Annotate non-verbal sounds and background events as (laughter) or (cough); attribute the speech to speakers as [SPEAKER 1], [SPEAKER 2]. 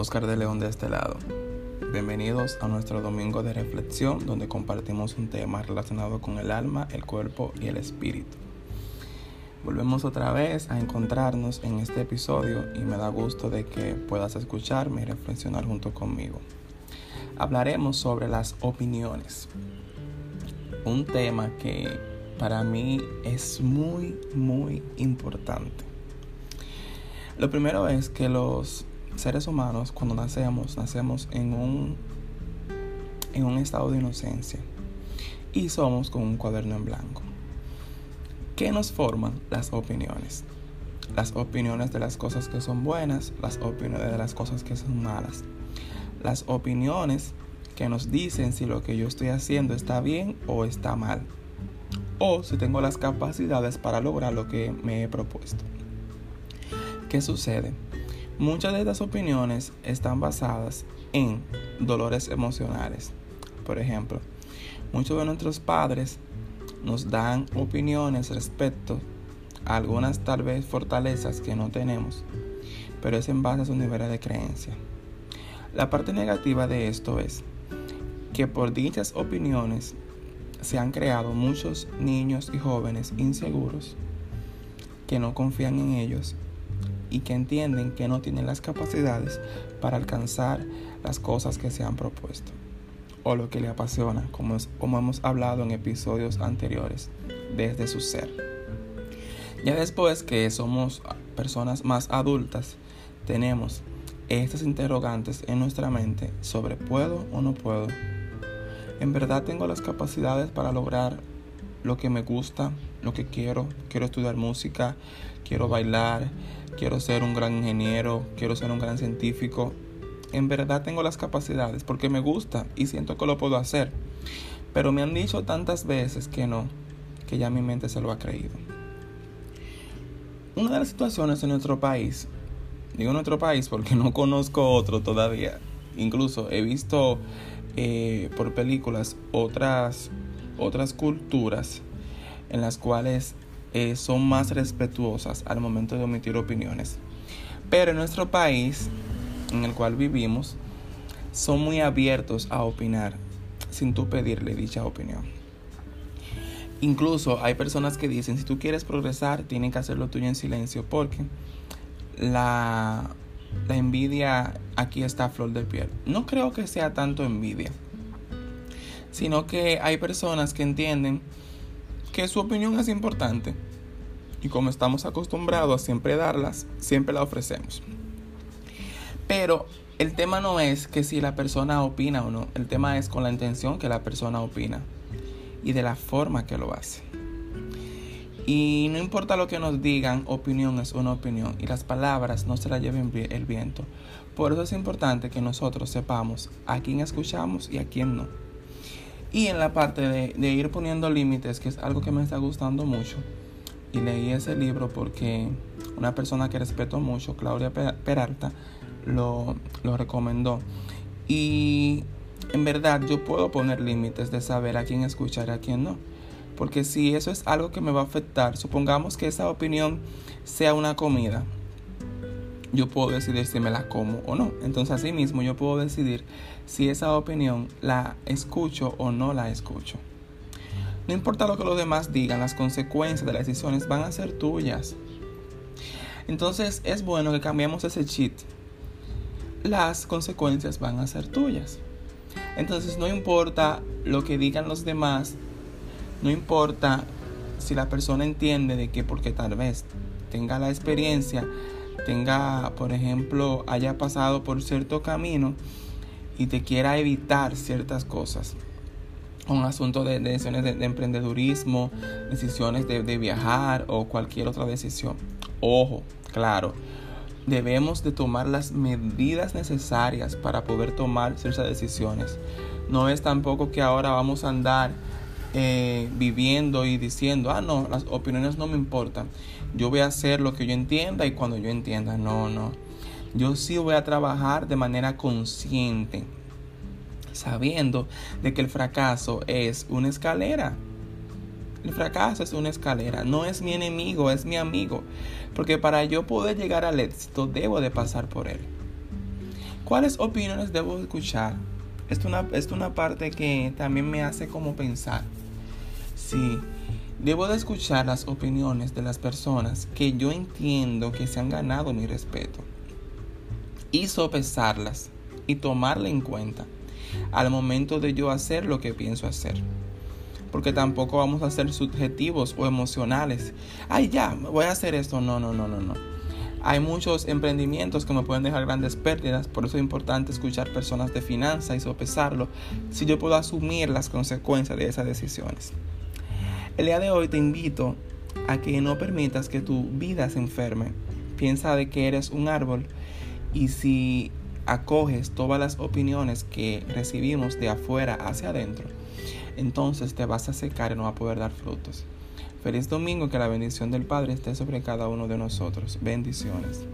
[SPEAKER 1] Oscar de León de este lado. Bienvenidos a nuestro domingo de reflexión donde compartimos un tema relacionado con el alma, el cuerpo y el espíritu. Volvemos otra vez a encontrarnos en este episodio y me da gusto de que puedas escucharme y reflexionar junto conmigo. Hablaremos sobre las opiniones. Un tema que para mí es muy, muy importante. Lo primero es que los seres humanos, cuando nacemos, nacemos en un, en un estado de inocencia y somos con un cuaderno en blanco. ¿Qué nos forman? Las opiniones. Las opiniones de las cosas que son buenas, las opiniones de las cosas que son malas. Las opiniones que nos dicen si lo que yo estoy haciendo está bien o está mal. O si tengo las capacidades para lograr lo que me he propuesto. ¿Qué sucede? Muchas de estas opiniones están basadas en dolores emocionales. Por ejemplo, muchos de nuestros padres nos dan opiniones respecto a algunas tal vez fortalezas que no tenemos, pero es en base a su nivel de creencia. La parte negativa de esto es que por dichas opiniones se han creado muchos niños y jóvenes inseguros que no confían en ellos y que entienden que no tienen las capacidades para alcanzar las cosas que se han propuesto o lo que le apasiona, como, como hemos hablado en episodios anteriores, desde su ser. Ya después que somos personas más adultas, tenemos estas interrogantes en nuestra mente sobre puedo o no puedo. En verdad tengo las capacidades para lograr lo que me gusta, lo que quiero. Quiero estudiar música, quiero bailar, quiero ser un gran ingeniero, quiero ser un gran científico. En verdad tengo las capacidades porque me gusta y siento que lo puedo hacer. Pero me han dicho tantas veces que no, que ya mi mente se lo ha creído. Una de las situaciones en nuestro país, digo nuestro país porque (laughs) no conozco otro todavía, incluso he visto eh, por películas otras, otras culturas en las cuales eh, son más respetuosas al momento de omitir opiniones. Pero en nuestro país, en el cual vivimos, son muy abiertos a opinar sin tú pedirle dicha opinión. Incluso hay personas que dicen, si tú quieres progresar, tienes que hacerlo tuyo en silencio, porque la, la envidia aquí está a flor de piel. No creo que sea tanto envidia, sino que hay personas que entienden que su opinión es importante y como estamos acostumbrados a siempre darlas, siempre la ofrecemos. Pero el tema no es que si la persona opina o no, el tema es con la intención que la persona opina y de la forma que lo hace. Y no importa lo que nos digan, opinión es una opinión y las palabras no se las lleven el viento. Por eso es importante que nosotros sepamos a quién escuchamos y a quién no. Y en la parte de, ir poniendo límites, que es algo que me está gustando mucho, y leí ese libro porque una persona que respeto mucho, Claudia Peralta, lo, lo recomendó. Y en verdad yo puedo poner límites de saber a quién escuchar y a quién no. Porque si eso es algo que me va a afectar, supongamos que esa opinión sea una comida, yo puedo decidir si me la como o no. Entonces así mismo yo puedo decidir si esa opinión la escucho o no la escucho. No importa lo que los demás digan, las consecuencias de las decisiones van a ser tuyas. Entonces es bueno que cambiemos ese cheat. Las consecuencias van a ser tuyas. Entonces no importa lo que digan los demás, no importa si la persona entiende de que porque tal vez tenga la experiencia, tenga, por ejemplo, haya pasado por cierto camino, y te quiera evitar ciertas cosas. Un asunto de, decisiones de, emprendedurismo, decisiones de, de viajar o cualquier otra decisión. Ojo, claro, debemos de tomar las medidas necesarias para poder tomar ciertas decisiones. No es tampoco que ahora vamos a andar eh, viviendo y diciendo, ah, no, las opiniones no me importan. Yo voy a hacer lo que yo entienda y cuando yo entienda. No, no yo sí voy a trabajar de manera consciente, sabiendo de que el fracaso es una escalera. El fracaso es una escalera, no es mi enemigo, es mi amigo, porque para yo poder llegar al éxito debo de pasar por él. ¿Cuáles opiniones debo escuchar? Esto es una, una parte que también me hace como pensar. Sí, debo de escuchar las opiniones de las personas que yo entiendo que se han ganado mi respeto y sopesarlas y tomarla en cuenta al momento de yo hacer lo que pienso hacer. Porque tampoco vamos a ser subjetivos o emocionales. Ay, ya, voy a hacer esto. No, no, no, no, no. Hay muchos emprendimientos que me pueden dejar grandes pérdidas, por eso es importante escuchar personas de finanzas y sopesarlo si yo puedo asumir las consecuencias de esas decisiones. El día de hoy te invito a que no permitas que tu vida se enferme. Piensa de que eres un árbol y si acoges todas las opiniones que recibimos de afuera hacia adentro, entonces te vas a secar y no vas a poder dar frutos. Feliz domingo, que la bendición del Padre esté sobre cada uno de nosotros. Bendiciones.